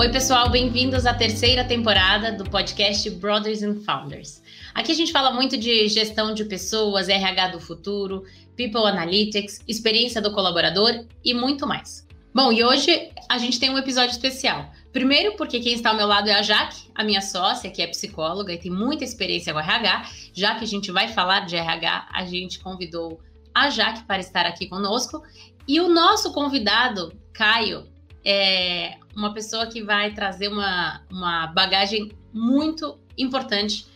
Oi, pessoal, bem-vindos à terceira temporada do podcast Brothers and Founders. Aqui a gente fala muito de gestão de pessoas, RH do futuro, People Analytics, experiência do colaborador e muito mais. Bom, e hoje a gente tem um episódio especial. Primeiro, porque quem está ao meu lado é a Jaque, a minha sócia, que é psicóloga e tem muita experiência com RH. Já que a gente vai falar de RH, a gente convidou a Jaque para estar aqui conosco. E o nosso convidado, Caio, é uma pessoa que vai trazer uma, uma bagagem muito importante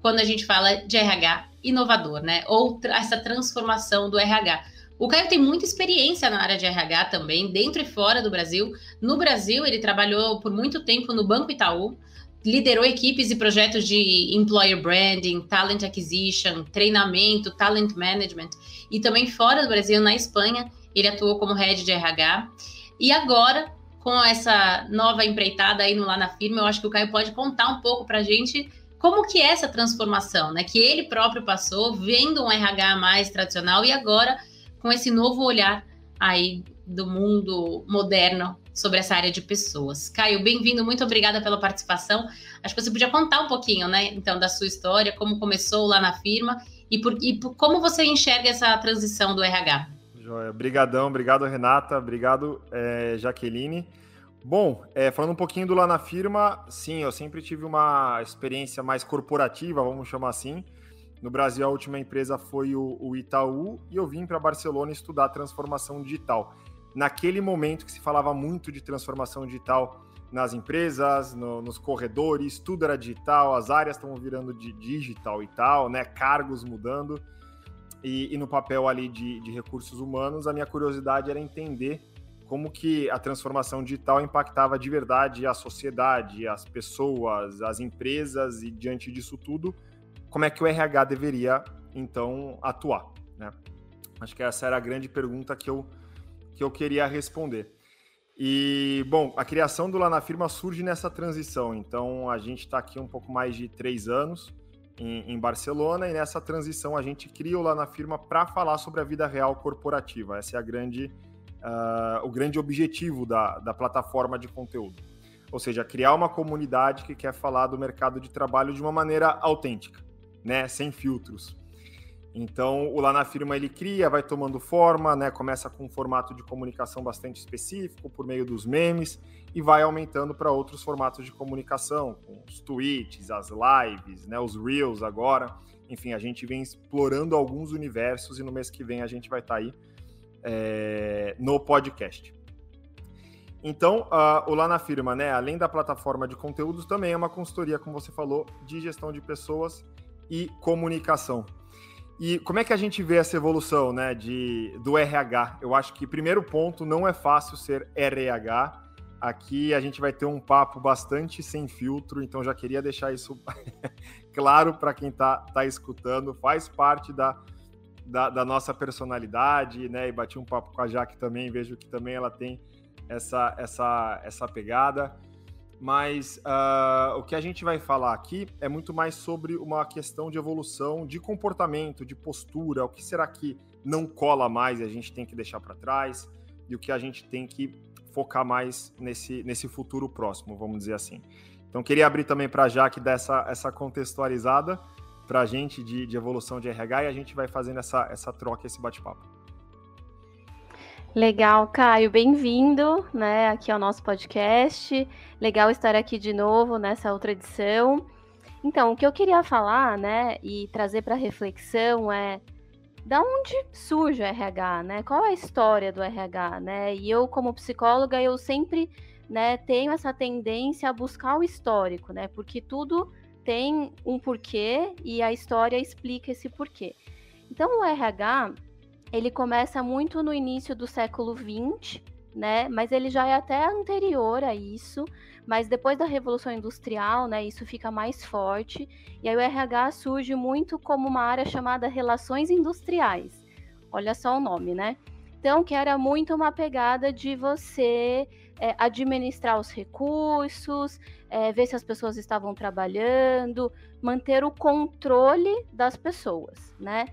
quando a gente fala de RH inovador, né? Ou essa transformação do RH. O Caio tem muita experiência na área de RH também, dentro e fora do Brasil. No Brasil, ele trabalhou por muito tempo no Banco Itaú, liderou equipes e projetos de employer branding, talent acquisition, treinamento, talent management. E também fora do Brasil, na Espanha, ele atuou como head de RH. E agora, com essa nova empreitada aí no lá na firma, eu acho que o Caio pode contar um pouco para a gente como que é essa transformação, né? Que ele próprio passou, vendo um RH mais tradicional e agora com esse novo olhar aí do mundo moderno sobre essa área de pessoas. Caio, bem-vindo, muito obrigada pela participação. Acho que você podia contar um pouquinho, né, então, da sua história, como começou lá na firma e, por, e por, como você enxerga essa transição do RH. Joia. Obrigadão, obrigado Renata, obrigado é, Jaqueline. Bom, é, falando um pouquinho do lá na firma, sim, eu sempre tive uma experiência mais corporativa, vamos chamar assim. No Brasil, a última empresa foi o, o Itaú e eu vim para Barcelona estudar transformação digital. Naquele momento que se falava muito de transformação digital nas empresas, no, nos corredores, tudo era digital, as áreas estão virando de digital e tal, né? Cargos mudando e, e no papel ali de, de recursos humanos, a minha curiosidade era entender como que a transformação digital impactava de verdade a sociedade, as pessoas, as empresas e diante disso tudo, como é que o RH deveria então atuar, né? Acho que essa era a grande pergunta que eu, que eu queria responder. E, bom, a criação do Lá na Firma surge nessa transição. Então, a gente está aqui um pouco mais de três anos em, em, Barcelona, e nessa transição a gente cria o Lá na Firma para falar sobre a vida real corporativa. Essa é a grande, uh, o grande objetivo da, da plataforma de conteúdo. Ou seja, criar uma comunidade que quer falar do mercado de trabalho de uma maneira autêntica, né? sem filtros. Então, o Lá na Firma ele cria, vai tomando forma, né? Começa com um formato de comunicação bastante específico, por meio dos memes, e vai aumentando para outros formatos de comunicação, com os tweets, as lives, né? Os reels agora. Enfim, a gente vem explorando alguns universos e no mês que vem a gente vai estar tá aí é, no podcast. Então, uh, o Lá na Firma, né? Além da plataforma de conteúdos, também é uma consultoria, como você falou, de gestão de pessoas e comunicação. E como é que a gente vê essa evolução né, de, do RH? Eu acho que, primeiro ponto, não é fácil ser RH. Aqui a gente vai ter um papo bastante sem filtro, então já queria deixar isso claro para quem está tá escutando. Faz parte da, da, da, nossa personalidade, né? E bati um papo com a Jaque também, vejo que também ela tem essa, essa, essa pegada mas uh, o que a gente vai falar aqui é muito mais sobre uma questão de evolução de comportamento, de postura, o que será que não cola mais e a gente tem que deixar para trás, e o que a gente tem que focar mais nesse, nesse futuro próximo, vamos dizer assim. Então, queria abrir também para a Jaque dessa essa contextualizada para a gente de, de evolução de RH e a gente vai fazendo essa, essa troca, esse bate-papo. Legal, Caio, bem-vindo, né, aqui ao nosso podcast. Legal estar aqui de novo nessa outra edição. Então, o que eu queria falar, né, e trazer para reflexão é da onde surge o RH, né? Qual é a história do RH, né? E eu, como psicóloga, eu sempre, né, tenho essa tendência a buscar o histórico, né? Porque tudo tem um porquê e a história explica esse porquê. Então, o RH, ele começa muito no início do século XX, né? Mas ele já é até anterior a isso. Mas depois da Revolução Industrial, né, isso fica mais forte. E aí o RH surge muito como uma área chamada relações industriais. Olha só o nome, né? Então, que era muito uma pegada de você é, administrar os recursos, é, ver se as pessoas estavam trabalhando, manter o controle das pessoas, né?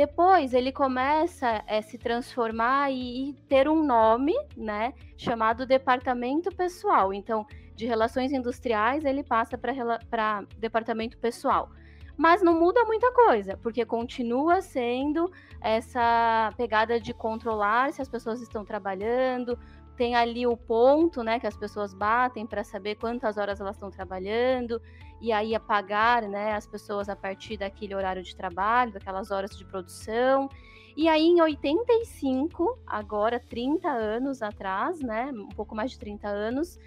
Depois ele começa a se transformar e, e ter um nome, né, chamado departamento pessoal. Então, de relações industriais ele passa para departamento pessoal. Mas não muda muita coisa, porque continua sendo essa pegada de controlar se as pessoas estão trabalhando, tem ali o ponto, né, que as pessoas batem para saber quantas horas elas estão trabalhando e aí apagar, né, as pessoas a partir daquele horário de trabalho, daquelas horas de produção. E aí em 85, agora 30 anos atrás, né, um pouco mais de 30 anos,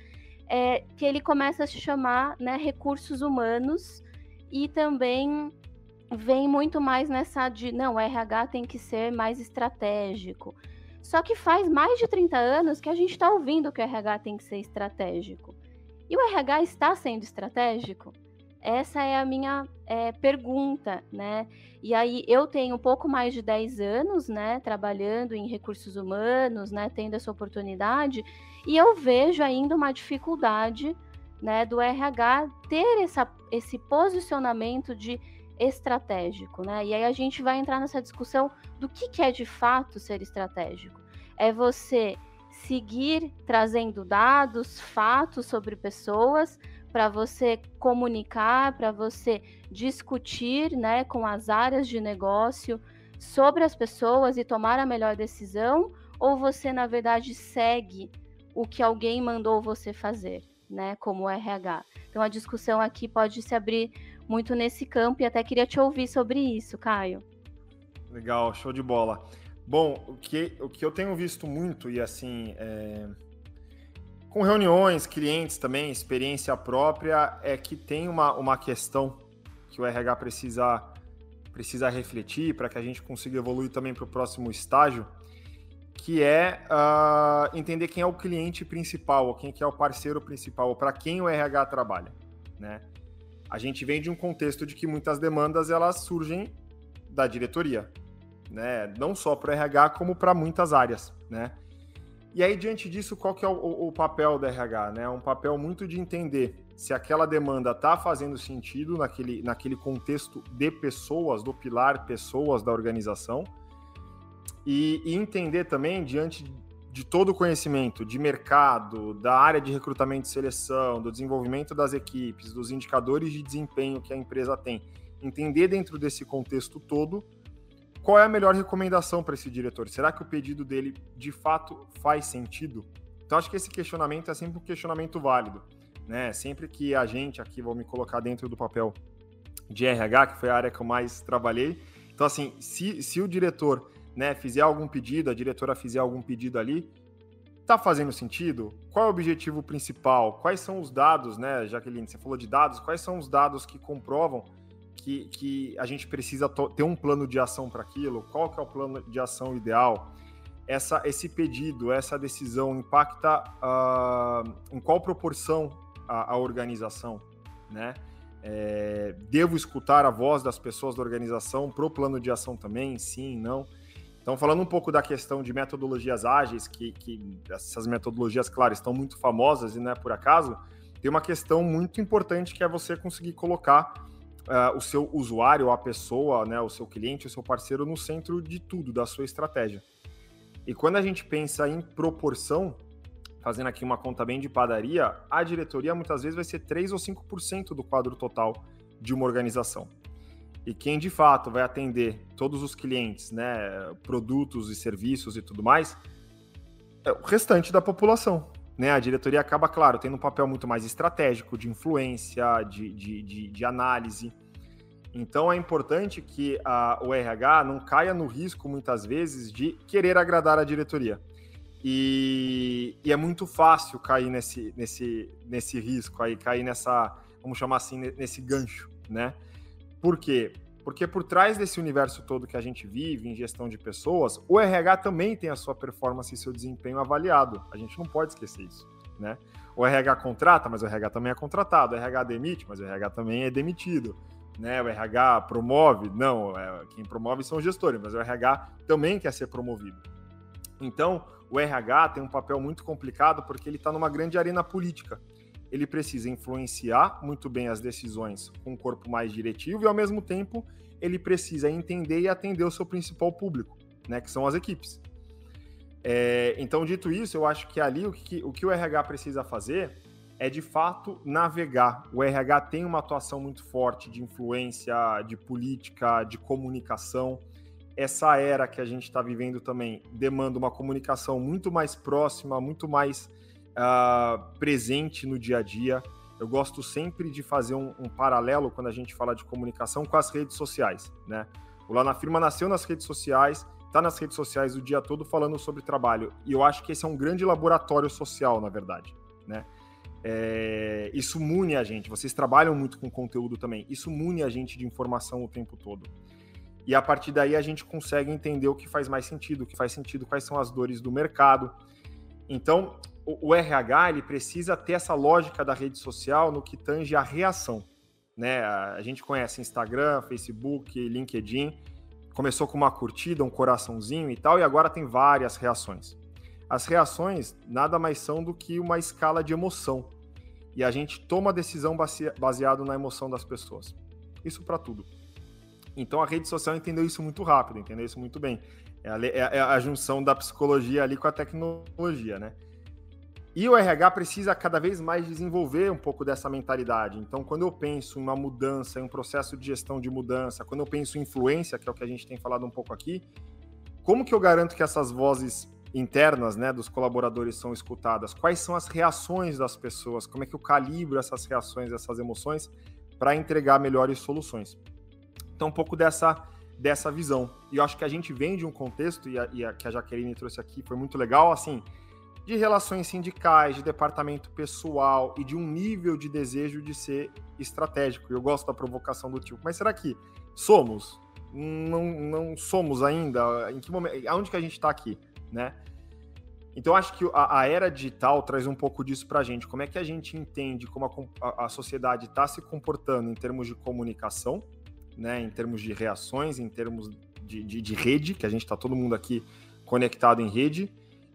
é, que ele começa a se chamar, né, recursos humanos e também vem muito mais nessa de não, o RH tem que ser mais estratégico. Só que faz mais de 30 anos que a gente está ouvindo que o RH tem que ser estratégico. E o RH está sendo estratégico? Essa é a minha é, pergunta, né? E aí eu tenho um pouco mais de 10 anos, né, trabalhando em recursos humanos, né, tendo essa oportunidade, e eu vejo ainda uma dificuldade, né, do RH ter essa, esse posicionamento de estratégico, né? E aí a gente vai entrar nessa discussão do que, que é de fato ser estratégico. É você seguir trazendo dados, fatos sobre pessoas para você comunicar, para você discutir, né, com as áreas de negócio sobre as pessoas e tomar a melhor decisão, ou você na verdade segue o que alguém mandou você fazer, né, como RH. Então a discussão aqui pode se abrir muito nesse campo e até queria te ouvir sobre isso, Caio. Legal, show de bola. Bom, o que, o que eu tenho visto muito, e assim, é... com reuniões, clientes também, experiência própria, é que tem uma, uma questão que o RH precisa, precisa refletir para que a gente consiga evoluir também para o próximo estágio, que é uh, entender quem é o cliente principal, quem que é o parceiro principal, para quem o RH trabalha, né? A gente vem de um contexto de que muitas demandas elas surgem da diretoria, né? Não só para o RH, como para muitas áreas, né? E aí, diante disso, qual que é o, o, papel da RH? Né? Um papel muito de entender se aquela demanda está fazendo sentido naquele, naquele contexto de pessoas, do pilar pessoas da organização, e, e entender também, diante de todo o conhecimento de mercado, da área de recrutamento e seleção, do desenvolvimento das equipes, dos indicadores de desempenho que a empresa tem, entender dentro desse contexto todo qual é a melhor recomendação para esse diretor. Será que o pedido dele de fato faz sentido? Então acho que esse questionamento é sempre um questionamento válido, né? Sempre que a gente aqui vou me colocar dentro do papel de RH, que foi a área que eu mais trabalhei. Então assim, se, se o diretor né, fizer algum pedido, a diretora fizer algum pedido ali, tá fazendo sentido? Qual é o objetivo principal? Quais são os dados, né, Jaqueline? Você falou de dados, quais são os dados que comprovam que, que a gente precisa ter um plano de ação para aquilo? Qual que é o plano de ação ideal? Essa, esse pedido, essa decisão impacta uh, em qual proporção a, a organização, né? É, devo escutar a voz das pessoas da organização para o plano de ação também? Sim, não? Então, falando um pouco da questão de metodologias ágeis, que, que essas metodologias, claro, estão muito famosas e não é por acaso, tem uma questão muito importante que é você conseguir colocar uh, o seu usuário, a pessoa, né, o seu cliente, o seu parceiro no centro de tudo, da sua estratégia. E quando a gente pensa em proporção, fazendo aqui uma conta bem de padaria, a diretoria muitas vezes vai ser 3 ou 5% do quadro total de uma organização. E quem de fato vai atender todos os clientes, né, produtos e serviços e tudo mais, é o restante da população. Né? A diretoria acaba, claro, tendo um papel muito mais estratégico, de influência, de, de, de, de análise. Então é importante que a, o RH não caia no risco, muitas vezes, de querer agradar a diretoria. E, e, é muito fácil cair nesse, nesse, nesse risco aí, cair nessa, vamos chamar assim, nesse gancho, né? Por quê? Porque por trás desse universo todo que a gente vive em gestão de pessoas, o RH também tem a sua performance e seu desempenho avaliado. A gente não pode esquecer isso, né? O RH contrata, mas o RH também é contratado. O RH demite, mas o RH também é demitido. Né? O RH promove? Não, é, quem promove são os gestores, mas o RH também quer ser promovido. Então, o RH tem um papel muito complicado porque ele está numa grande arena política ele precisa influenciar muito bem as decisões com um corpo mais diretivo e, ao mesmo tempo, ele precisa entender e atender o seu principal público, né, que são as equipes. É, então, dito isso, eu acho que ali o que o, que o RH precisa fazer é de fato navegar. O RH tem uma atuação muito forte de influência, de política, de comunicação. Essa era que a gente está vivendo também demanda uma comunicação muito mais próxima, muito mais uh, presente no dia a dia. Eu gosto sempre de fazer um, um, paralelo quando a gente fala de comunicação com as redes sociais, né? O Lá na Firma nasceu nas redes sociais, está nas redes sociais o dia todo falando sobre trabalho. E eu acho que esse é um grande laboratório social, na verdade, né? É, isso mune a gente. Vocês trabalham muito com conteúdo também. Isso mune a gente de informação o tempo todo. E a partir daí a gente consegue entender o que faz mais sentido, o que faz sentido, quais são as dores do mercado. Então, o, o RH ele precisa ter essa lógica da rede social no que tange a reação. Né? A gente conhece Instagram, Facebook, LinkedIn. Começou com uma curtida, um coraçãozinho e tal, e agora tem várias reações. As reações nada mais são do que uma escala de emoção. E a gente toma decisão baseado na emoção das pessoas. Isso para tudo. Então a rede social entendeu isso muito rápido, entendeu isso muito bem. É a, é, é a, junção da psicologia ali com a tecnologia, né? E o RH precisa cada vez mais desenvolver um pouco dessa mentalidade. Então, quando eu penso em uma mudança, em um processo de gestão de mudança, quando eu penso em influência, que é o que a gente tem falado um pouco aqui, como que eu garanto que essas vozes internas, né, dos colaboradores são escutadas? Quais são as reações das pessoas? Como é que eu calibro essas reações, essas emoções para entregar melhores soluções? Então, um pouco dessa, dessa visão. E eu acho que a gente vem de um contexto, e a, e a que a Jaqueline trouxe aqui foi muito legal, assim, de relações sindicais, de departamento pessoal e de um nível de desejo de ser estratégico. Eu gosto da provocação do tipo, mas será que somos? Não, não somos ainda? Em que momento? Aonde que a gente está aqui, né? Então, acho que a, a, era digital traz um pouco disso para a gente. Como é que a gente entende como a, a, a sociedade está se comportando em termos de comunicação, né, em termos de reações, em termos de, de, de rede, que a gente está todo mundo aqui conectado em rede,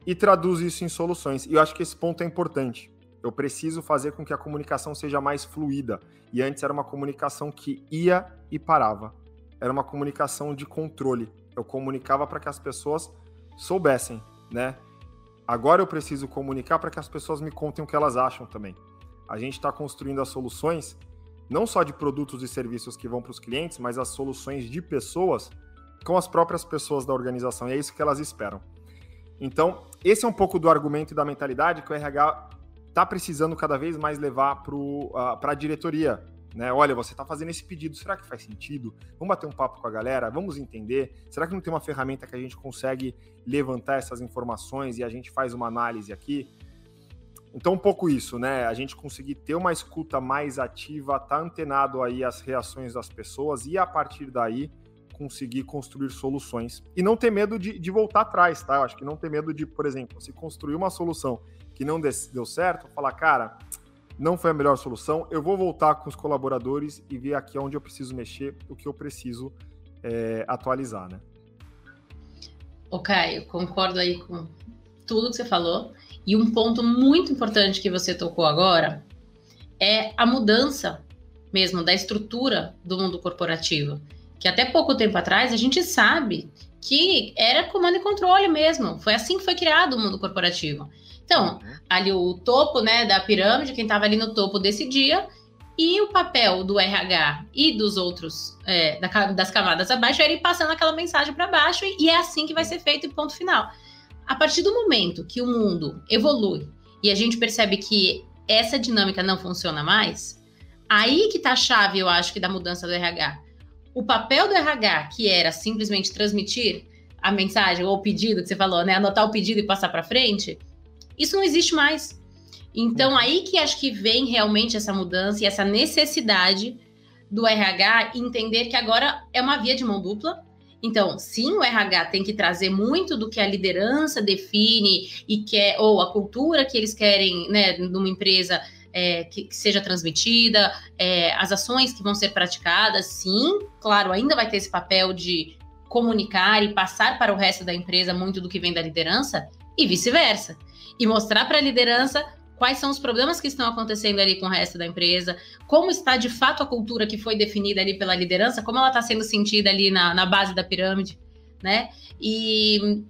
e traduz isso em soluções. E eu acho que esse ponto é importante. Eu preciso fazer com que a comunicação seja mais fluida. E antes era uma comunicação que ia e parava. Era uma comunicação de controle. Eu comunicava para que as pessoas soubessem, né? Agora eu preciso comunicar para que as pessoas me contem o que elas acham também. A gente está construindo as soluções não só de produtos e serviços que vão para os clientes, mas as soluções de pessoas com as próprias pessoas da organização. E é isso que elas esperam. Então, esse é um pouco do argumento e da mentalidade que o RH está precisando cada vez mais levar para uh, a diretoria. Né? Olha, você está fazendo esse pedido, será que faz sentido? Vamos bater um papo com a galera, vamos entender. Será que não tem uma ferramenta que a gente consegue levantar essas informações e a gente faz uma análise aqui? Então, um pouco isso, né? A gente conseguir ter uma escuta mais ativa, tá antenado aí às reações das pessoas e a partir daí conseguir construir soluções. E não ter medo de, de voltar atrás, tá? Eu acho que não ter medo de, por exemplo, se construir uma solução que não deu certo, falar, cara, não foi a melhor solução, eu vou voltar com os colaboradores e ver aqui onde eu preciso mexer, o que eu preciso é, atualizar, né? Ok, eu concordo aí com tudo que você falou. E um ponto muito importante que você tocou agora é a mudança mesmo da estrutura do mundo corporativo. Que até pouco tempo atrás a gente sabe que era comando e controle mesmo. Foi assim que foi criado o mundo corporativo. Então, uhum. ali o topo né, da pirâmide, quem estava ali no topo decidia, e o papel do RH e dos outros, é, das camadas abaixo, era ir passando aquela mensagem para baixo, e é assim que vai ser feito, e ponto final. A partir do momento que o mundo evolui e a gente percebe que essa dinâmica não funciona mais, aí que está a chave, eu acho, que da mudança do RH. O papel do RH, que era simplesmente transmitir a mensagem ou o pedido que você falou, né, anotar o pedido e passar para frente, isso não existe mais. Então, aí que acho que vem realmente essa mudança e essa necessidade do RH entender que agora é uma via de mão dupla, então, sim, o RH tem que trazer muito do que a liderança define e quer, ou a cultura que eles querem, né, numa empresa é, que, que, seja transmitida, é, as ações que vão ser praticadas, sim, claro, ainda vai ter esse papel de comunicar e passar para o resto da empresa muito do que vem da liderança e vice-versa. E mostrar para a liderança quais são os problemas que estão acontecendo ali com o resto da empresa, como está de fato a cultura que foi definida ali pela liderança, como ela está sendo sentida ali na, na base da pirâmide, né? E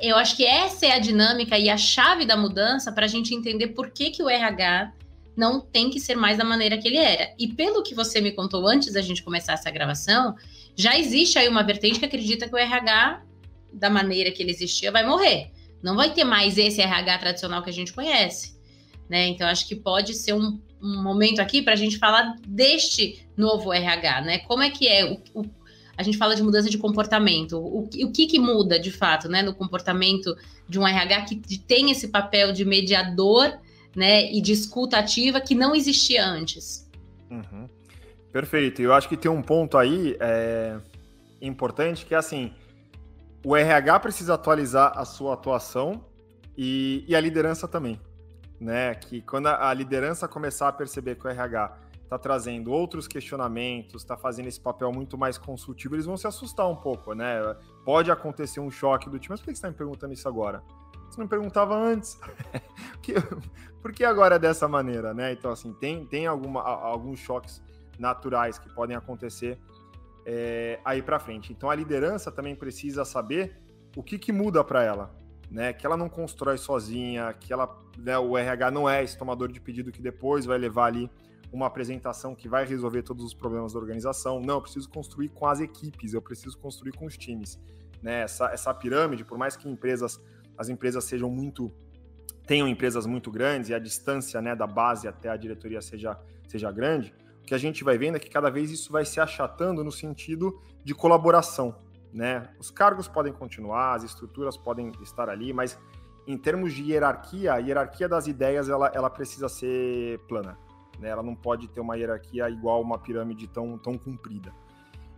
eu acho que essa é a dinâmica e a chave da mudança para a gente entender por que, que o RH não tem que ser mais da maneira que ele era. E pelo que você me contou antes da gente começar essa gravação, já existe aí uma vertente que acredita que o RH, da maneira que ele existia, vai morrer. Não vai ter mais esse RH tradicional que a gente conhece. Né? Então, acho que pode ser um, um momento aqui para a gente falar deste novo RH, né? Como é que é o, o a gente fala de mudança de comportamento. O, o que, que muda de fato, né, no comportamento de um RH que tem esse papel de mediador, né, e de escuta ativa que não existia antes? Uhum. Perfeito. Eu acho que tem um ponto aí é, importante que é assim, o RH precisa atualizar a sua atuação e, e a liderança também, né? Que quando a, a liderança começar a perceber que o RH está trazendo outros questionamentos, está fazendo esse papel muito mais consultivo, eles vão se assustar um pouco, né? Pode acontecer um choque do tipo, mas por que você está me perguntando isso agora? Você não perguntava antes. por que agora é dessa maneira, né? Então, assim, tem, tem alguma, alguns choques naturais que podem acontecer é, aí para frente. Então, a liderança também precisa saber o que, que muda para ela, né? Que ela não constrói sozinha, que ela, né, o RH não é esse tomador de pedido que depois vai levar ali uma apresentação que vai resolver todos os problemas da organização. Não, eu preciso construir com as equipes, eu preciso construir com os times. Né? Essa, essa pirâmide, por mais que empresas, as empresas sejam muito tenham empresas muito grandes e a distância né, da base até a diretoria seja, seja grande, o que a gente vai vendo é que cada vez isso vai se achatando no sentido de colaboração. Né? Os cargos podem continuar, as estruturas podem estar ali, mas em termos de hierarquia, a hierarquia das ideias ela, ela precisa ser plana. Né? Ela não pode ter uma hierarquia igual uma pirâmide tão, tão comprida.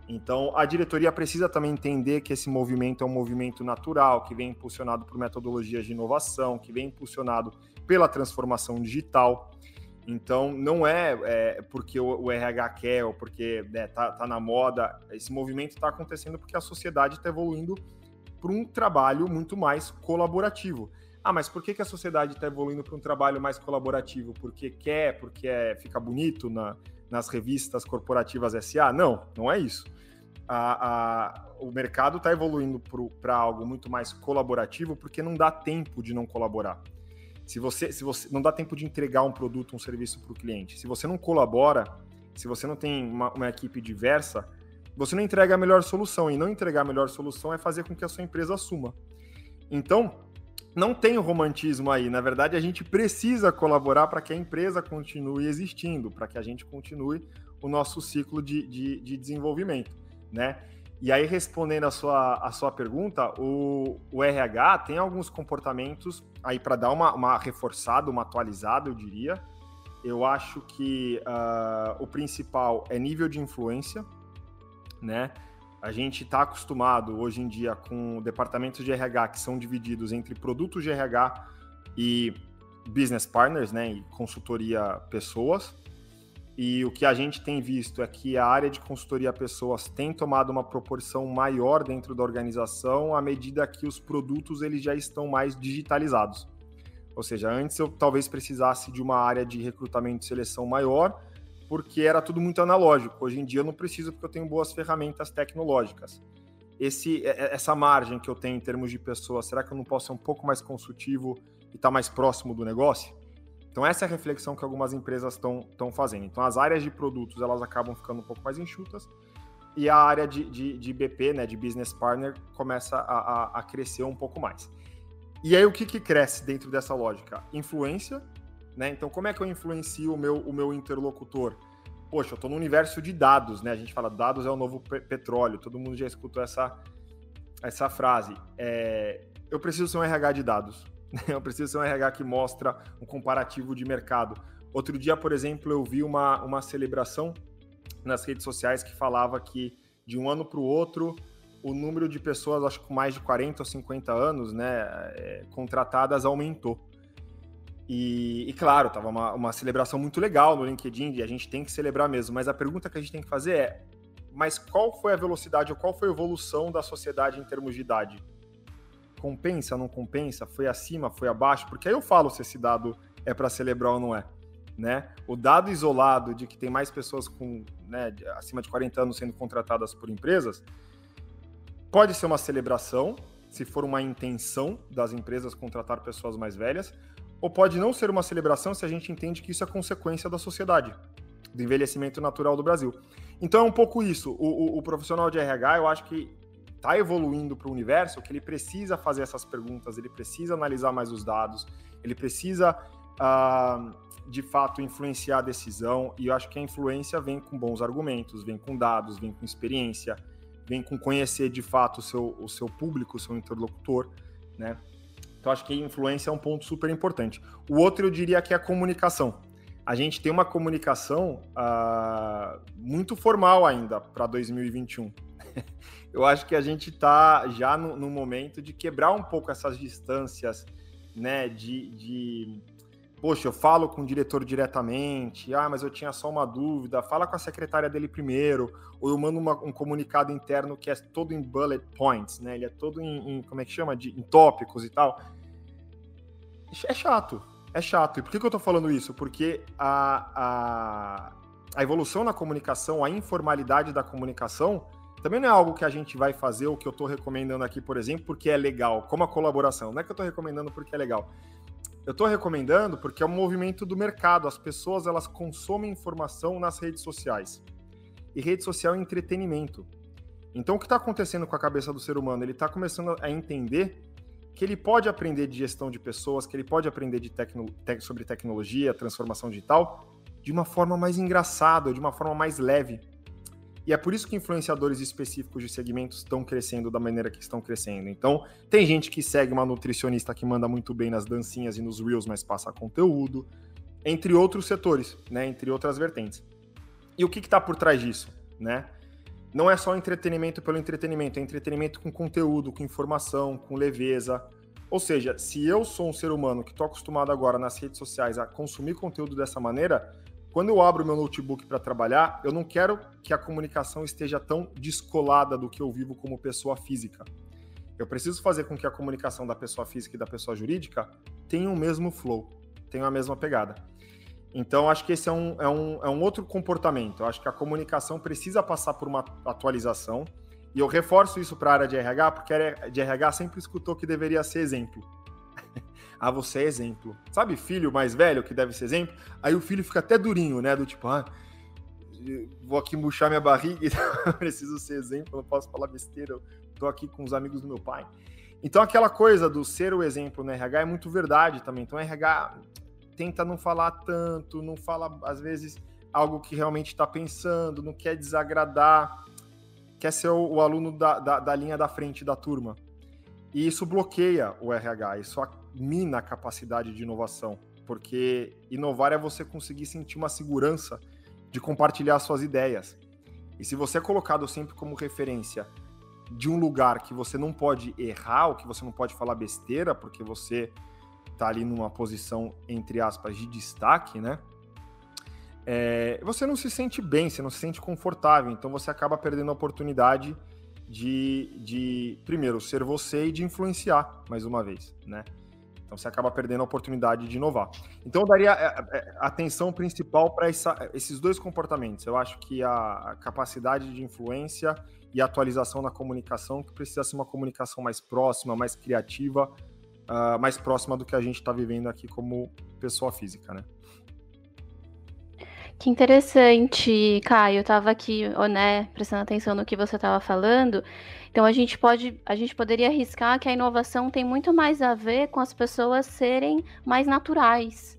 Então, a diretoria precisa também entender que esse movimento é um movimento natural, que vem impulsionado por metodologias de inovação, que vem impulsionado pela transformação digital. Então, não é, é porque o, o, RH quer ou porque está né, tá, tá na moda. Esse movimento está acontecendo porque a sociedade está evoluindo para um trabalho muito mais colaborativo. Ah, mas por que, que a sociedade está evoluindo para um trabalho mais colaborativo? Porque quer, porque é, fica bonito na, nas revistas corporativas SA? Não, não é isso. A, a, o mercado está evoluindo para algo muito mais colaborativo porque não dá tempo de não colaborar. Se você, se você não dá tempo de entregar um produto, um serviço para o cliente. Se você não colabora, se você não tem uma, uma equipe diversa, você não entrega a melhor solução. E não entregar a melhor solução é fazer com que a sua empresa assuma. Então, não tem romantismo aí. Na verdade, a gente precisa colaborar para que a empresa continue existindo, para que a gente continue o nosso ciclo de, de, de, desenvolvimento, né? E aí, respondendo a sua, a sua pergunta, o, o RH tem alguns comportamentos aí para dar uma, uma reforçada, uma atualizada, eu diria. Eu acho que uh, o principal é nível de influência, né? A gente está acostumado hoje em dia com departamentos de RH que são divididos entre produtos de RH e business partners, né, e consultoria pessoas. E o que a gente tem visto é que a área de consultoria pessoas tem tomado uma proporção maior dentro da organização à medida que os produtos eles já estão mais digitalizados. Ou seja, antes eu talvez precisasse de uma área de recrutamento e seleção maior, porque era tudo muito analógico. Hoje em dia eu não preciso porque eu tenho boas ferramentas tecnológicas. Esse, essa margem que eu tenho em termos de pessoas, será que eu não posso ser um pouco mais consultivo e estar tá mais próximo do negócio? Então essa é a reflexão que algumas empresas estão fazendo. Então as áreas de produtos elas acabam ficando um pouco mais enxutas e a área de, de, de BP, né, de business partner, começa a, a, a, crescer um pouco mais. E aí o que, que cresce dentro dessa lógica? Influência né? Então, como é que eu influencio o meu, o meu interlocutor? Poxa, eu estou no universo de dados, né? A gente fala dados é o novo petróleo, todo mundo já escutou essa, essa frase. É, eu preciso ser um RH de dados, eu preciso ser um RH que mostra um comparativo de mercado. Outro dia, por exemplo, eu vi uma, uma celebração nas redes sociais que falava que de um ano para o outro o número de pessoas, acho que com mais de 40 ou 50 anos, né, é, contratadas aumentou. E, e, claro, tava uma, uma celebração muito legal no LinkedIn e a gente tem que celebrar mesmo. Mas a pergunta que a gente tem que fazer é: mas qual foi a velocidade ou qual foi a evolução da sociedade em termos de idade? Compensa, não compensa? Foi acima, foi abaixo? Porque aí eu falo se esse dado é para celebrar ou não é. Né? O dado isolado de que tem mais pessoas com né, acima de 40 anos sendo contratadas por empresas pode ser uma celebração, se for uma intenção das empresas contratar pessoas mais velhas, ou pode não ser uma celebração se a gente entende que isso é consequência da sociedade, do envelhecimento natural do Brasil. Então é um pouco isso. O, o, o profissional de RH, eu acho que está evoluindo para o universo, que ele precisa fazer essas perguntas, ele precisa analisar mais os dados, ele precisa, uh, de fato, influenciar a decisão. E eu acho que a influência vem com bons argumentos, vem com dados, vem com experiência, vem com conhecer de fato o seu, o seu público, o seu interlocutor, né? Então, acho que influência é um ponto super importante. O outro, eu diria que é a comunicação. A gente tem uma comunicação uh, muito formal ainda para 2021. eu acho que a gente está já no, no, momento de quebrar um pouco essas distâncias, né? De, de, poxa, eu falo com o diretor diretamente, ah, mas eu tinha só uma dúvida, fala com a secretária dele primeiro, ou eu mando uma, um comunicado interno que é todo em bullet points, né? Ele é todo em, em como é que chama? De, em tópicos e tal. É chato, é chato. E por que, que eu tô falando isso? Porque a, a, a evolução na comunicação, a informalidade da comunicação, também não é algo que a gente vai fazer, o que eu estou recomendando aqui, por exemplo, porque é legal, como a colaboração. Não é que eu estou recomendando porque é legal. Eu estou recomendando porque é um movimento do mercado. As pessoas elas consomem informação nas redes sociais. E rede social é entretenimento. Então, o que está acontecendo com a cabeça do ser humano? Ele está começando a entender que ele pode aprender de gestão de pessoas, que ele pode aprender de tecno, te, sobre tecnologia, transformação digital, de uma forma mais engraçada, de uma forma mais leve. E é por isso que influenciadores específicos de segmentos estão crescendo da maneira que estão crescendo. Então, tem gente que segue uma nutricionista que manda muito bem nas dancinhas e nos reels, mas passa conteúdo, entre outros setores, né? Entre outras vertentes. E o que está por trás disso, né? Não é só entretenimento pelo entretenimento, é entretenimento com conteúdo, com informação, com leveza. Ou seja, se eu sou um ser humano que estou acostumado agora nas redes sociais a consumir conteúdo dessa maneira, quando eu abro meu notebook para trabalhar, eu não quero que a comunicação esteja tão descolada do que eu vivo como pessoa física. Eu preciso fazer com que a comunicação da pessoa física e da pessoa jurídica tenham o mesmo flow, tenham a mesma pegada. Então, acho que esse é um, é um, é um outro comportamento. Eu acho que a comunicação precisa passar por uma atualização. E eu reforço isso para a área de RH, porque a área de RH sempre escutou que deveria ser exemplo ah, você é exemplo. Sabe, filho mais velho que deve ser exemplo? Aí o filho fica até durinho, né? Do tipo, ah, vou aqui murchar minha barriga, preciso ser exemplo, não posso falar besteira, eu tô aqui com os amigos do meu pai. Então aquela coisa do ser o exemplo no RH é muito verdade também. Então o RH tenta não falar tanto, não fala às vezes algo que realmente está pensando, não quer desagradar, quer ser o, o aluno da, da, da linha da frente da turma. E isso bloqueia o RH, isso mina a capacidade de inovação, porque inovar é você conseguir sentir uma segurança de compartilhar suas ideias. E se você é colocado sempre como referência de um lugar que você não pode errar, ou que você não pode falar besteira, porque você está ali numa posição, entre aspas, de destaque, né? É, você não se sente bem, você não se sente confortável, então você acaba perdendo a oportunidade de, de, primeiro, ser você e de influenciar, mais uma vez, né? Então você acaba perdendo a oportunidade de inovar. Então eu daria é, é, atenção principal para esses dois comportamentos. Eu acho que a capacidade de influência e atualização na comunicação, que precisa ser uma comunicação mais próxima, mais criativa, uh, mais próxima do que a gente está vivendo aqui como pessoa física, né? Que interessante, Caio. Eu estava aqui, né, prestando atenção no que você estava falando. Então a gente pode, a gente poderia arriscar que a inovação tem muito mais a ver com as pessoas serem mais naturais,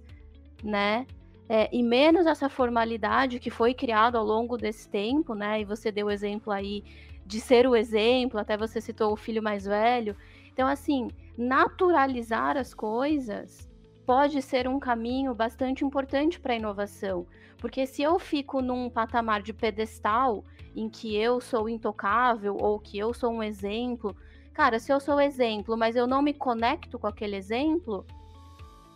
né? É, e menos essa formalidade que foi criada ao longo desse tempo, né? E você deu o exemplo aí de ser o exemplo, até você citou o filho mais velho. Então, assim, naturalizar as coisas pode ser um caminho bastante importante para a inovação. Porque se eu fico num patamar de pedestal em que eu sou intocável ou que eu sou um exemplo, cara, se eu sou exemplo, mas eu não me conecto com aquele exemplo,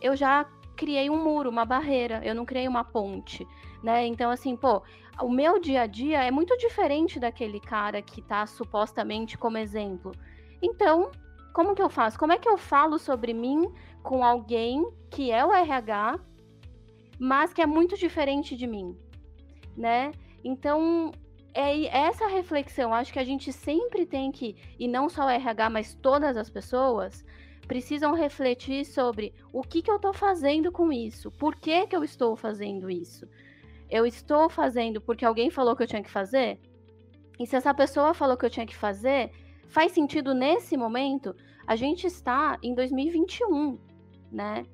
eu já criei um muro, uma barreira, eu não criei uma ponte, né? Então, assim, pô, o meu dia a dia é muito diferente daquele cara que tá supostamente como exemplo. Então, como que eu faço? Como é que eu falo sobre mim com alguém que é o RH mas que é muito diferente de mim, né? Então, é essa reflexão, acho que a gente sempre tem que, e não só o RH, mas todas as pessoas, precisam refletir sobre o que, que eu estou fazendo com isso, por que, que eu estou fazendo isso. Eu estou fazendo porque alguém falou que eu tinha que fazer? E se essa pessoa falou que eu tinha que fazer, faz sentido nesse momento? A gente está em 2021, né?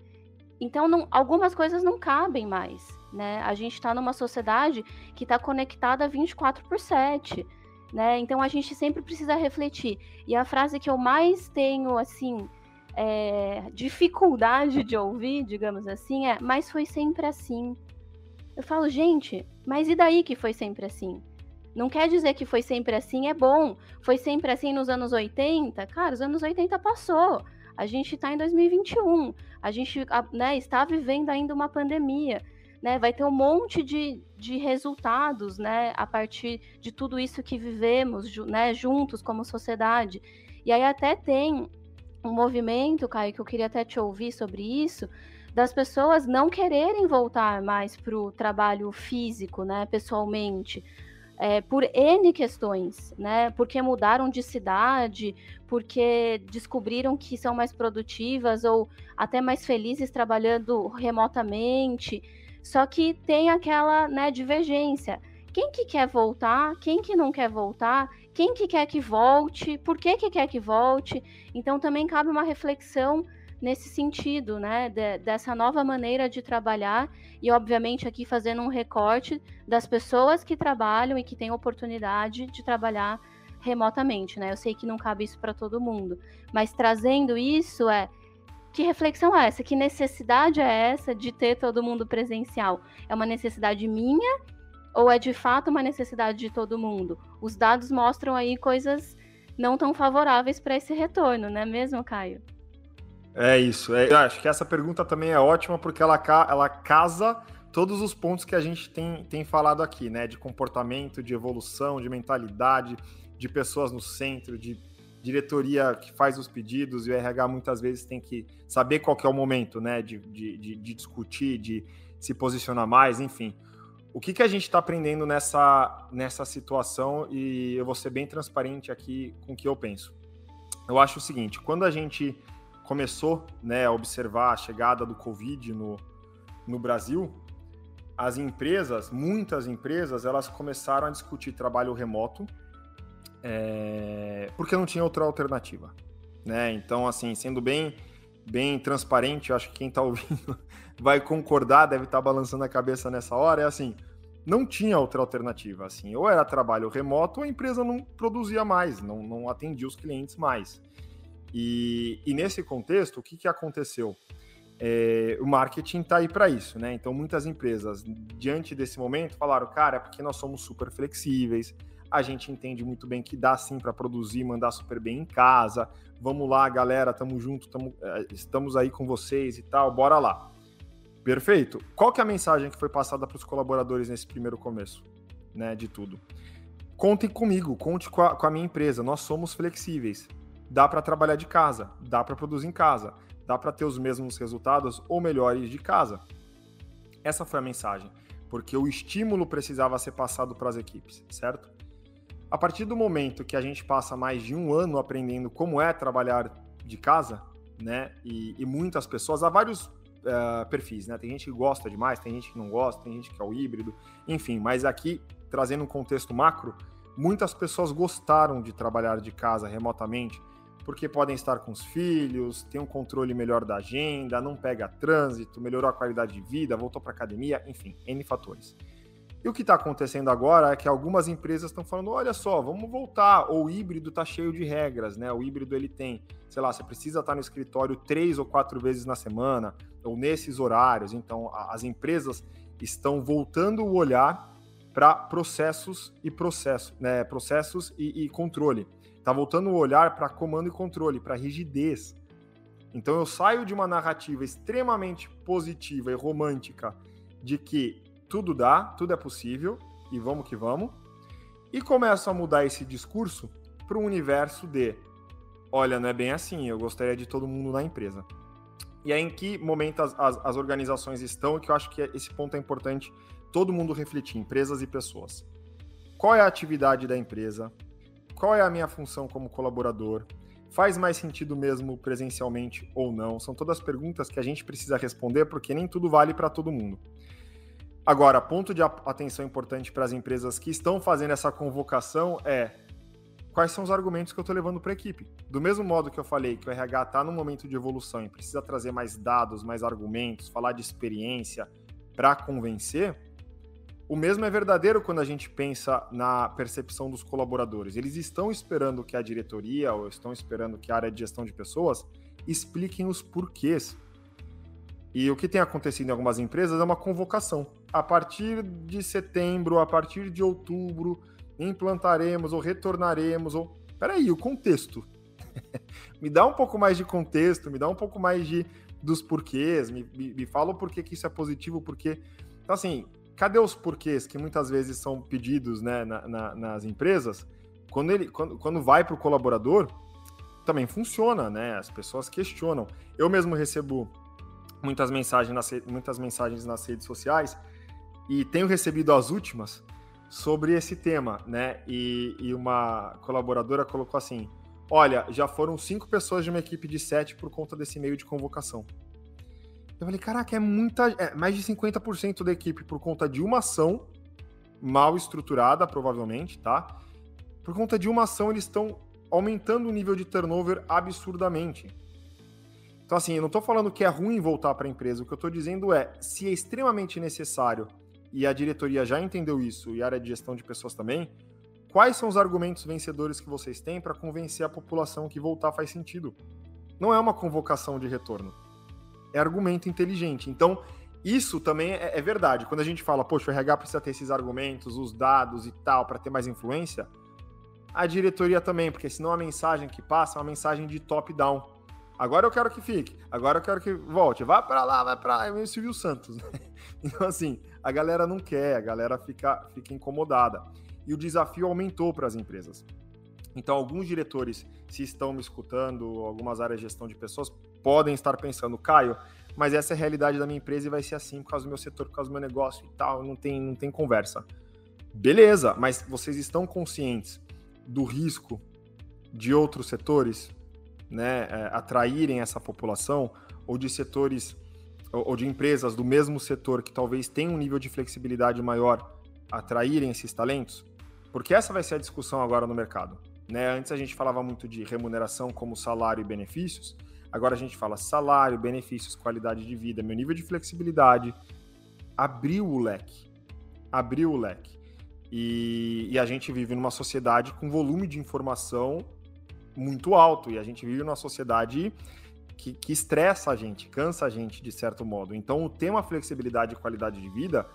Então, não, algumas coisas não cabem mais, né? A gente está numa sociedade que está conectada 24 por 7, né? Então, a gente sempre precisa refletir. E a frase que eu mais tenho, assim, é, dificuldade de ouvir, digamos assim, é: mas foi sempre assim. Eu falo, gente, mas e daí que foi sempre assim? Não quer dizer que foi sempre assim, é bom. Foi sempre assim nos anos 80? Cara, os anos 80 passou. A gente está em 2021. A gente né, está vivendo ainda uma pandemia. Né, vai ter um monte de, de resultados né, a partir de tudo isso que vivemos né, juntos como sociedade. E aí até tem um movimento, Caio, que eu queria até te ouvir sobre isso, das pessoas não quererem voltar mais para o trabalho físico, né, pessoalmente, é, por N questões, né, porque mudaram de cidade, porque descobriram que são mais produtivas ou até mais felizes trabalhando remotamente, só que tem aquela, né, divergência. Quem que quer voltar? Quem que não quer voltar? Quem que quer que volte? Por que que quer que volte? Então também cabe uma reflexão nesse sentido, né, de, dessa nova maneira de trabalhar e, obviamente, aqui fazendo um recorte das pessoas que trabalham e que têm oportunidade de trabalhar remotamente, né? Eu sei que não cabe isso para todo mundo, mas trazendo isso é que reflexão é essa? Que necessidade é essa de ter todo mundo presencial? É uma necessidade minha ou é de fato uma necessidade de todo mundo? Os dados mostram aí coisas não tão favoráveis para esse retorno, não é mesmo, Caio? É isso. É, eu acho que essa pergunta também é ótima porque ela, ela casa todos os pontos que a gente tem, tem falado aqui, né? De comportamento, de evolução, de mentalidade, de pessoas no centro, de diretoria que faz os pedidos e o RH muitas vezes tem que saber qual que é o momento, né? De, de, de, de discutir, de se posicionar mais, enfim. O que, que a gente está aprendendo nessa, nessa situação? E eu vou ser bem transparente aqui com o que eu penso. Eu acho o seguinte: quando a gente começou né, a observar a chegada do Covid no, no Brasil, as empresas, muitas empresas, elas começaram a discutir trabalho remoto é, porque não tinha outra alternativa. Né? Então, assim, sendo bem, bem transparente, eu acho que quem está ouvindo vai concordar, deve estar tá balançando a cabeça nessa hora, é assim, não tinha outra alternativa, assim, ou era trabalho remoto ou a empresa não produzia mais, não, não atendia os clientes mais. E, e nesse contexto, o que, que aconteceu? É, o marketing está aí para isso, né? Então, muitas empresas, diante desse momento, falaram: cara, é porque nós somos super flexíveis, a gente entende muito bem que dá sim para produzir, mandar super bem em casa. Vamos lá, galera, tamo junto, tamo, é, estamos aí com vocês e tal, bora lá. Perfeito. Qual que é a mensagem que foi passada para os colaboradores nesse primeiro começo, né, de tudo? Contem comigo, conte com a, com a minha empresa, nós somos flexíveis dá para trabalhar de casa, dá para produzir em casa, dá para ter os mesmos resultados ou melhores de casa. Essa foi a mensagem, porque o estímulo precisava ser passado para as equipes, certo? A partir do momento que a gente passa mais de um ano aprendendo como é trabalhar de casa, né? E, e muitas pessoas, há vários uh, perfis, né? Tem gente que gosta demais, tem gente que não gosta, tem gente que é o híbrido, enfim. Mas aqui, trazendo um contexto macro, muitas pessoas gostaram de trabalhar de casa remotamente porque podem estar com os filhos, tem um controle melhor da agenda, não pega trânsito, melhorou a qualidade de vida, voltou para academia, enfim, N fatores. E o que está acontecendo agora é que algumas empresas estão falando, olha só, vamos voltar, ou o híbrido está cheio de regras, né? O híbrido ele tem, sei lá, você precisa estar no escritório três ou quatro vezes na semana, ou nesses horários. Então, as empresas estão voltando o olhar para processos e processos, né? Processos e, e controle. Tá voltando o olhar para comando e controle, para rigidez. Então eu saio de uma narrativa extremamente positiva e romântica de que tudo dá, tudo é possível e vamos que vamos, e começo a mudar esse discurso para um universo de olha, não é bem assim, eu gostaria de todo mundo na empresa. E aí, em que momento as, as, as organizações estão, que eu acho que esse ponto é importante todo mundo refletir, empresas e pessoas. Qual é a atividade da empresa? Qual é a minha função como colaborador, Faz mais sentido mesmo presencialmente ou não? São todas perguntas que a gente precisa responder porque nem tudo vale para todo mundo. Agora, ponto de atenção importante para as empresas que estão fazendo essa convocação é quais são os argumentos que eu estou levando para a equipe. Do mesmo modo que eu falei que o RH está num momento de evolução e precisa trazer mais dados, mais argumentos, falar de experiência para convencer, o mesmo é verdadeiro quando a gente pensa na percepção dos colaboradores. Eles estão esperando que a diretoria ou estão esperando que a área de gestão de pessoas expliquem os porquês. E o que tem acontecido em algumas empresas é uma convocação. A partir de setembro, a partir de outubro, implantaremos ou retornaremos ou peraí, o contexto. me dá um pouco mais de contexto, me dá um pouco mais de dos porquês, me, me, me fala o porquê que isso é positivo, porque então assim, cadê os porquês que muitas vezes são pedidos né, na, na, nas empresas? Quando, ele, quando, quando vai para o colaborador, também funciona, né? As pessoas questionam. Eu mesmo recebo muitas mensagens nas, muitas mensagens nas redes sociais e tenho recebido as últimas sobre esse tema, né? E, e uma colaboradora colocou assim: Olha, já foram cinco pessoas de uma equipe de sete por conta desse meio de convocação. Eu falei, caraca, é muita. É, mais de 50% da equipe por conta de uma ação mal estruturada, provavelmente, tá? Por conta de uma ação, eles estão aumentando o nível de turnover absurdamente. Então, assim, eu não estou falando que é ruim voltar para a empresa. O que eu estou dizendo é, se é extremamente necessário e a diretoria já entendeu isso e a área de gestão de pessoas também, quais são os argumentos vencedores que vocês têm para convencer a população que voltar faz sentido? Não é uma convocação de retorno é argumento inteligente. Então, isso também é, é, verdade. Quando a gente fala, poxa, o RH precisa ter esses argumentos, os dados e tal, para ter mais influência, a diretoria também, porque senão a mensagem que passa é uma mensagem de top-down. Agora eu quero que fique, agora eu quero que volte, vai para lá, vai para lá, é meio Silvio Santos. Né? Então, assim, a galera não quer, a galera fica, fica incomodada. E o desafio aumentou para as empresas. Então, alguns diretores, se estão me escutando, algumas áreas de gestão de pessoas, podem estar pensando, Caio, mas essa é a realidade da minha empresa e vai ser assim por causa do meu setor, por causa do meu negócio e tal, não tem, não tem conversa. Beleza, mas vocês estão conscientes do risco de outros setores né, é, atraírem essa população ou de setores ou, ou de empresas do mesmo setor que talvez tenham um nível de flexibilidade maior atraírem esses talentos? Porque essa vai ser a discussão agora no mercado. Né? Antes a gente falava muito de remuneração como salário e benefícios, Agora a gente fala salário, benefícios, qualidade de vida, meu nível de flexibilidade. Abriu o leque. Abriu o leque. E, e, a gente vive numa sociedade com volume de informação muito alto. E a gente vive numa sociedade que, que estressa a gente, cansa a gente de certo modo. Então o tema flexibilidade e qualidade de vida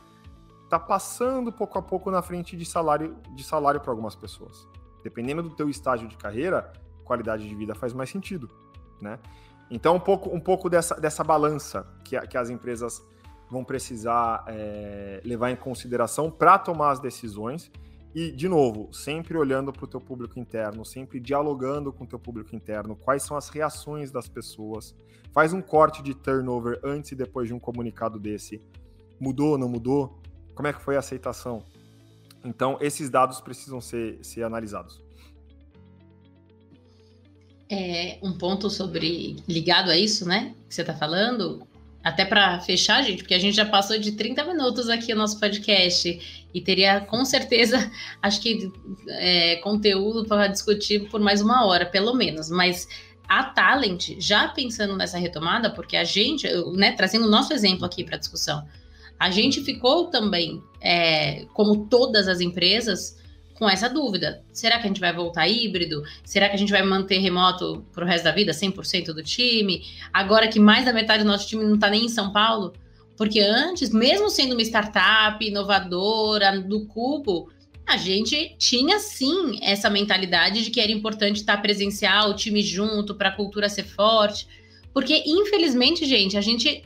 está passando pouco a pouco na frente de salário de salário para algumas pessoas. Dependendo do teu estágio de carreira, qualidade de vida faz mais sentido, né? Então, um pouco, um pouco dessa, dessa balança que, que as empresas vão precisar é, levar em consideração para tomar as decisões. E, de novo, sempre olhando para o teu público interno, sempre dialogando com o teu público interno, quais são as reações das pessoas. Faz um corte de turnover antes e depois de um comunicado desse. Mudou, não mudou? Como é que foi a aceitação? Então, esses dados precisam ser, ser analisados. É, um ponto sobre ligado a isso, né? Que você está falando, até para fechar, gente, porque a gente já passou de 30 minutos aqui no nosso podcast e teria com certeza, acho que é, conteúdo para discutir por mais uma hora, pelo menos. Mas a Talent, já pensando nessa retomada, porque a gente, né, trazendo o nosso exemplo aqui para discussão, a gente ficou também, é, como todas as empresas, com essa dúvida. Será que a gente vai voltar híbrido? Será que a gente vai manter remoto para o resto da vida, 100% do time? Agora que mais da metade do nosso time não está nem em São Paulo? Porque antes, mesmo sendo uma startup inovadora do Cubo, a gente tinha sim essa mentalidade de que era importante estar presencial, o time junto, para a cultura ser forte. Porque, infelizmente, gente, a gente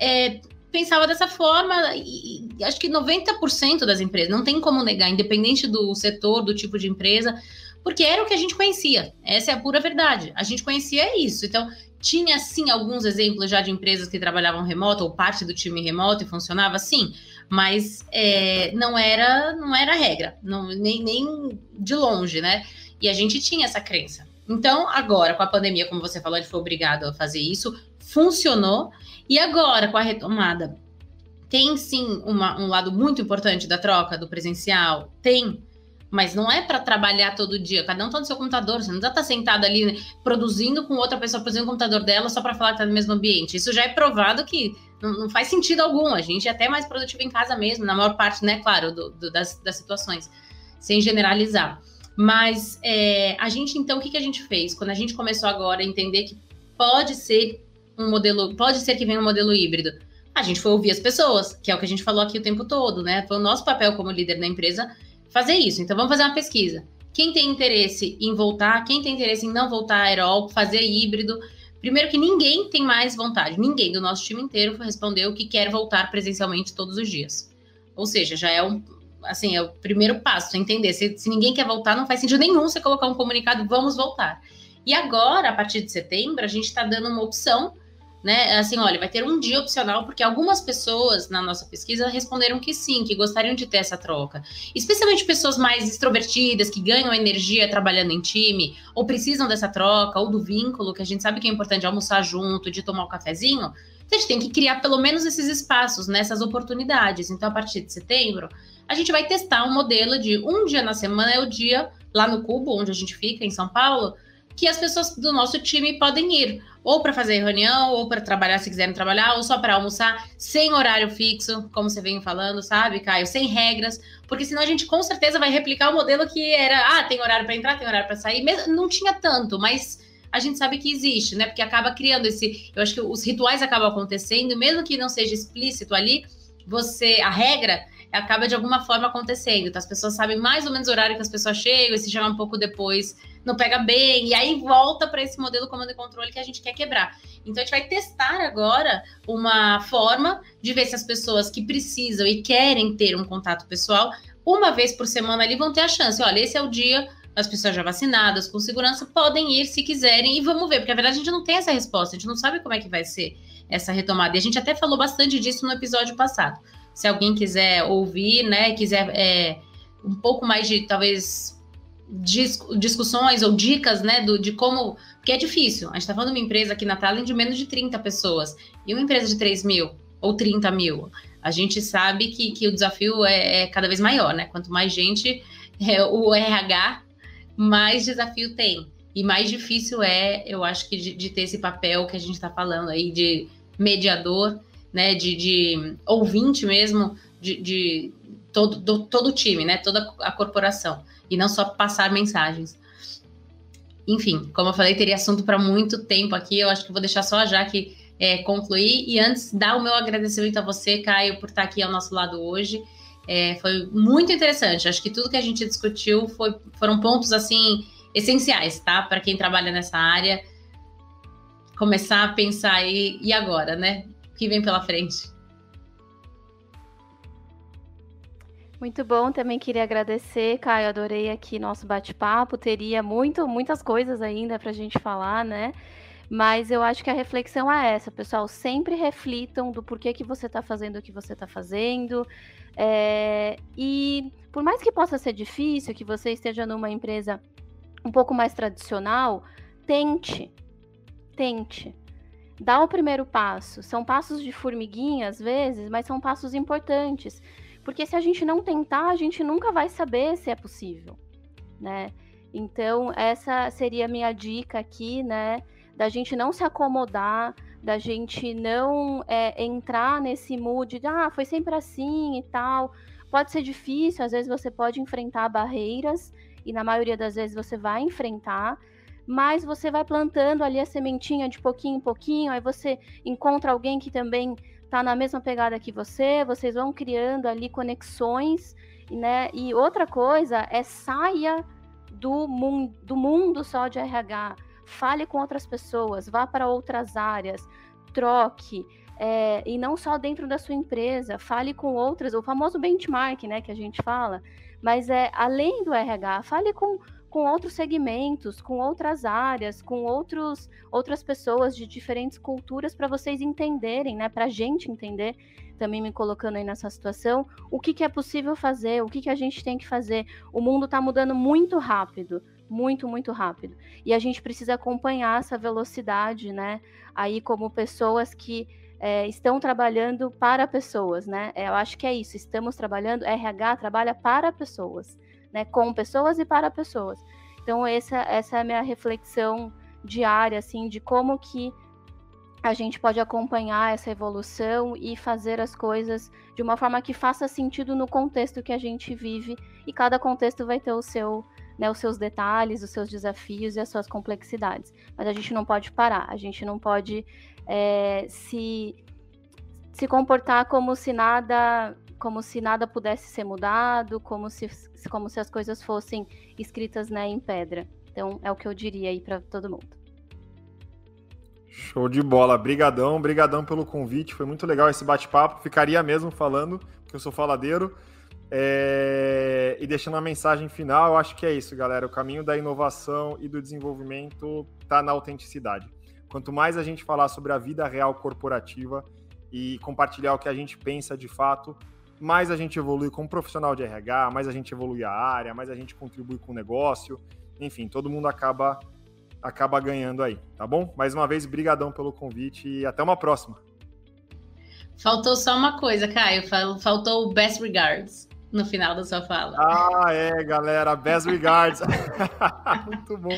é, pensava dessa forma e, acho que 90% das empresas, não tem como negar, independente do setor, do tipo de empresa, porque era o que a gente conhecia. Essa é a pura verdade. A gente conhecia isso. Então, tinha sim alguns exemplos já de empresas que trabalhavam remoto ou parte do time remoto e funcionava sim, mas é, não era não era regra, não, nem, nem de longe, né? E a gente tinha essa crença. Então, agora, com a pandemia, como você falou, ele foi obrigado a fazer isso, funcionou. E agora, com a retomada, tem sim uma, um lado muito importante da troca do presencial? Tem. Mas não é para trabalhar todo dia. Cada um está no seu computador. Você não está sentado ali produzindo com outra pessoa produzindo o computador dela só para falar que está no mesmo ambiente. Isso já é provado que não, não, faz sentido algum. A gente é até mais produtivo em casa mesmo, na maior parte, né, claro, do, do, das, das situações, sem generalizar. Mas é, a gente, então, o que, que a gente fez? Quando a gente começou agora a entender que pode ser um modelo, pode ser que venha um modelo híbrido, a gente foi ouvir as pessoas, que é o que a gente falou aqui o tempo todo, né? Foi o nosso papel como líder da empresa fazer isso. Então, vamos fazer uma pesquisa. Quem tem interesse em voltar, quem tem interesse em não voltar a aerol, fazer híbrido. Primeiro que ninguém tem mais vontade, ninguém do nosso time inteiro respondeu que quer voltar presencialmente todos os dias. Ou seja, já é um, assim, é o primeiro passo, entender. Se, se ninguém quer voltar, não faz sentido nenhum você colocar um comunicado, vamos voltar. E agora, a partir de setembro, a gente está dando uma opção, né? Assim, olha, vai ter um dia opcional, porque algumas pessoas na nossa pesquisa responderam que sim, que gostariam de ter essa troca. Especialmente pessoas mais extrovertidas, que ganham energia trabalhando em time, ou precisam dessa troca, ou do vínculo, que a gente sabe que é importante almoçar junto, de tomar um cafezinho. A gente tem que criar pelo menos esses espaços, nessas né, oportunidades. Então, a partir de setembro, a gente vai testar um modelo de um dia na semana é o dia lá no Cubo, onde a gente fica, em São Paulo, que as pessoas do nosso time podem ir, ou para fazer reunião, ou para trabalhar se quiserem trabalhar, ou só para almoçar, sem horário fixo, como você vem falando, sabe, Caio? Sem regras, porque senão a gente com certeza vai replicar o modelo que era, ah, tem horário para entrar, tem horário para sair, não tinha tanto, mas a gente sabe que existe, né? Porque acaba criando esse, eu acho que os rituais acabam acontecendo, mesmo que não seja explícito ali, você, a regra acaba de alguma forma acontecendo. Então, as pessoas sabem mais ou menos o horário que as pessoas chegam, e se chegar um pouco depois, não pega bem, e aí volta para esse modelo comando e controle que a gente quer quebrar. Então, a gente vai testar agora uma forma de ver se as pessoas que precisam e querem ter um contato pessoal, uma vez por semana ali vão ter a chance. Olha, esse é o dia as pessoas já vacinadas, com segurança, podem ir se quiserem e vamos ver, porque a verdade a gente não tem essa resposta, a gente não sabe como é que vai ser essa retomada. E a gente até falou bastante disso no episódio passado se alguém quiser ouvir, né, quiser é, um pouco mais de talvez discussões ou dicas, né, do, de como. Porque é difícil. A gente está falando de uma empresa aqui na Talent de menos de 30 pessoas e uma empresa de 3 mil ou 30 mil. A gente sabe que, que o desafio é, é cada vez maior, né? Quanto mais gente, é, o RH, mais desafio tem. E mais difícil é, eu acho que, de, de ter esse papel que a gente está falando aí de mediador né, de, de ouvinte mesmo, de, de todo, do, todo o time, né, toda a corporação, e não só passar mensagens. Enfim, como eu falei, teria assunto para muito tempo aqui, eu acho que vou deixar só a Jaque é, concluir, e antes, dar o meu agradecimento a você, Caio, por estar aqui ao nosso lado hoje, é, foi muito interessante, acho que tudo que a gente discutiu foi, foram pontos, assim, essenciais, tá, para quem trabalha nessa área, começar a pensar aí, e agora, né? que vem pela frente. Muito bom, também queria agradecer, Caio, adorei aqui nosso bate-papo, teria muito, muitas coisas ainda para a gente falar, né? Mas eu acho que a reflexão é essa, pessoal, sempre reflitam do porquê que você está fazendo o que você está fazendo, é... e por mais que possa ser difícil, que você esteja numa empresa um pouco mais tradicional, tente, tente, dá o primeiro passo. São passos de formiguinha, às vezes, mas são passos importantes. Porque se a gente não tentar, a gente nunca vai saber se é possível, né? Então, essa seria a minha dica aqui, né? Da gente não se acomodar, da gente não é, entrar nesse mood de, ah, foi sempre assim e tal. Pode ser difícil, às vezes você pode enfrentar barreiras, e na maioria das vezes você vai enfrentar, mas você vai plantando ali a sementinha de pouquinho em pouquinho, aí você encontra alguém que também está na mesma pegada que você, vocês vão criando ali conexões, né? E outra coisa é saia do, mun do mundo só de RH, fale com outras pessoas, vá para outras áreas, troque. É, e não só dentro da sua empresa, fale com outras, o famoso benchmark, né, que a gente fala, mas é além do RH, fale com com outros segmentos, com outras áreas, com outros, outras pessoas de diferentes culturas para vocês entenderem, né? Para a gente entender, também me colocando aí nessa situação, o que, que é possível fazer, o que, que a gente tem que fazer. O mundo está mudando muito rápido, muito, muito rápido. E a gente precisa acompanhar essa velocidade, né? Aí, como pessoas que é, estão trabalhando para pessoas, né? É, eu acho que é isso. Estamos trabalhando, RH trabalha para pessoas, né? Com pessoas e para pessoas. Então, essa, essa é a minha reflexão diária, assim, de como que a gente pode acompanhar essa evolução e fazer as coisas de uma forma que faça sentido no contexto que a gente vive e cada contexto vai ter o seu, né, os seus detalhes, os seus desafios e as suas complexidades. Mas a gente não pode parar, a gente não pode é, se, se comportar como se nada como se nada pudesse ser mudado, como se, como se as coisas fossem escritas né, em pedra. Então é o que eu diria aí para todo mundo. Show de bola, brigadão, brigadão pelo convite, foi muito legal esse bate-papo, ficaria mesmo falando, que eu sou faladeiro, é... e deixando a mensagem final, eu acho que é isso, galera, o caminho da inovação e do desenvolvimento está na autenticidade. Quanto mais a gente falar sobre a vida real corporativa e compartilhar o que a gente pensa de fato, mais a gente evolui como profissional de RH, mais a gente evolui a área, mais a gente contribui com o negócio, enfim, todo mundo acaba acaba ganhando aí, tá bom? Mais uma vez, brigadão pelo convite e até uma próxima. Faltou só uma coisa, Caio, faltou o best regards no final da sua fala. Ah, é, galera, best regards. Muito bom.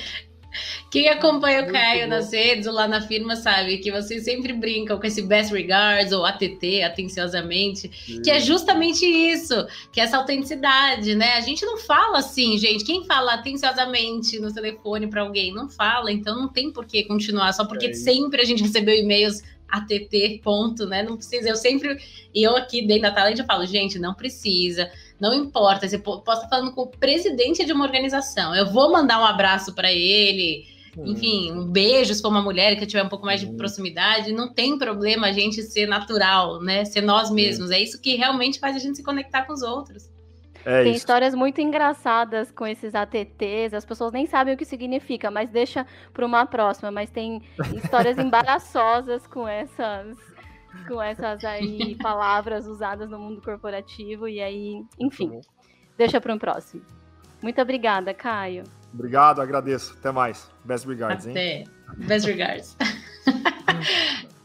Quem acompanha o Caio nas redes ou lá na firma sabe que vocês sempre brincam com esse best regards ou ATT, atenciosamente, Sim. que é justamente isso, que é essa autenticidade, né? A gente não fala assim, gente. Quem fala atenciosamente no telefone para alguém não fala, então não tem por que continuar, só porque é sempre a gente recebeu e-mails ATT, ponto, né? Não precisa. Eu sempre, e eu aqui dentro da Talent, eu falo, gente, não precisa, não importa. Você pode estar falando com o presidente de uma organização. Eu vou mandar um abraço para ele, enfim, um beijo se for uma mulher que tiver um pouco mais de proximidade. Não tem problema a gente ser natural, né? Ser nós mesmos. É isso que realmente faz a gente se conectar com os outros. É Tem isso. histórias muito engraçadas com esses ATTs, as pessoas nem sabem o que significa, mas deixa para uma próxima. Mas tem histórias embaraçosas com essas com essas aí palavras usadas no mundo corporativo e aí, enfim, deixa para um próximo. Muito obrigada, Caio. Obrigado, agradeço. Até mais. Best regards, Até. hein? Best regards.